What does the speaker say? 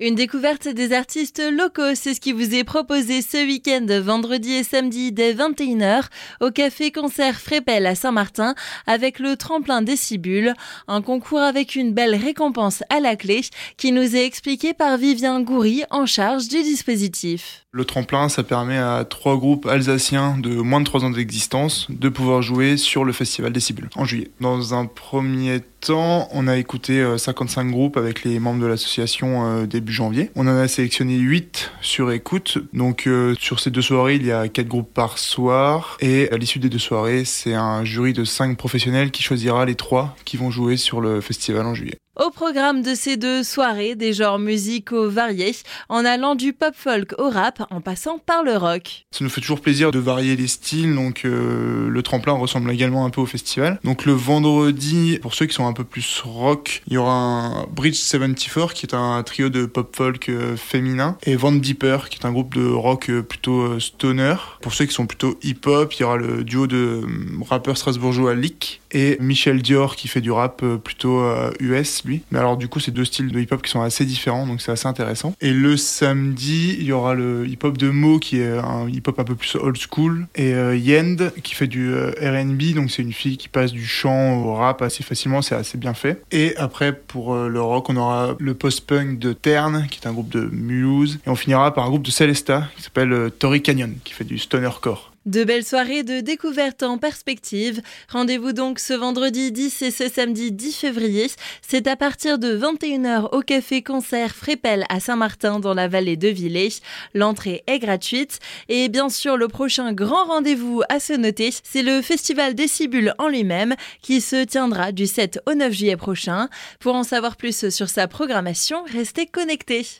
Une découverte des artistes locaux, c'est ce qui vous est proposé ce week-end, vendredi et samedi dès 21h, au Café Concert Frépel à Saint-Martin, avec le tremplin Décibule, un concours avec une belle récompense à la clé, qui nous est expliqué par Vivien Goury, en charge du dispositif. Le tremplin, ça permet à trois groupes alsaciens de moins de trois ans d'existence de pouvoir jouer sur le festival Décibule en juillet. Dans un premier temps, on a écouté 55 euh, groupes avec les membres de l'association euh, On en a sélectionné 8 sur écoute. Donc euh, sur ces deux soirées, il y a 4 groupes par soir. Et à l'issue des deux soirées, c'est un jury de 5 professionnels qui choisira les 3 qui vont jouer sur le festival en juillet. Au programme de ces deux soirées, des genres musicaux variés, en allant du pop folk au rap, en passant par le rock. Ça nous fait toujours plaisir de varier les styles, donc euh, le tremplin ressemble également un peu au festival. Donc le vendredi, pour ceux qui sont un peu plus rock, il y aura un Bridge 74 qui est un trio de pop folk euh, féminin, et Van Deeper qui est un groupe de rock euh, plutôt stoner. Pour ceux qui sont plutôt hip-hop, il y aura le duo de rappeurs strasbourgeois Lick et Michel Dior qui fait du rap plutôt US mais alors, du coup, c'est deux styles de hip-hop qui sont assez différents, donc c'est assez intéressant. Et le samedi, il y aura le hip-hop de Mo, qui est un hip-hop un peu plus old school, et euh, Yend, qui fait du euh, RB, donc c'est une fille qui passe du chant au rap assez facilement, c'est assez bien fait. Et après, pour euh, le rock, on aura le post-punk de Terne, qui est un groupe de Mulhouse, et on finira par un groupe de Celesta, qui s'appelle Tory Canyon, qui fait du stoner core. De belles soirées de découverte en perspective. Rendez-vous donc ce vendredi 10 et ce samedi 10 février. C'est à partir de 21h au Café Concert Frépel à Saint-Martin dans la vallée de Villers. L'entrée est gratuite. Et bien sûr, le prochain grand rendez-vous à se noter, c'est le Festival Décibule en lui-même qui se tiendra du 7 au 9 juillet prochain. Pour en savoir plus sur sa programmation, restez connectés.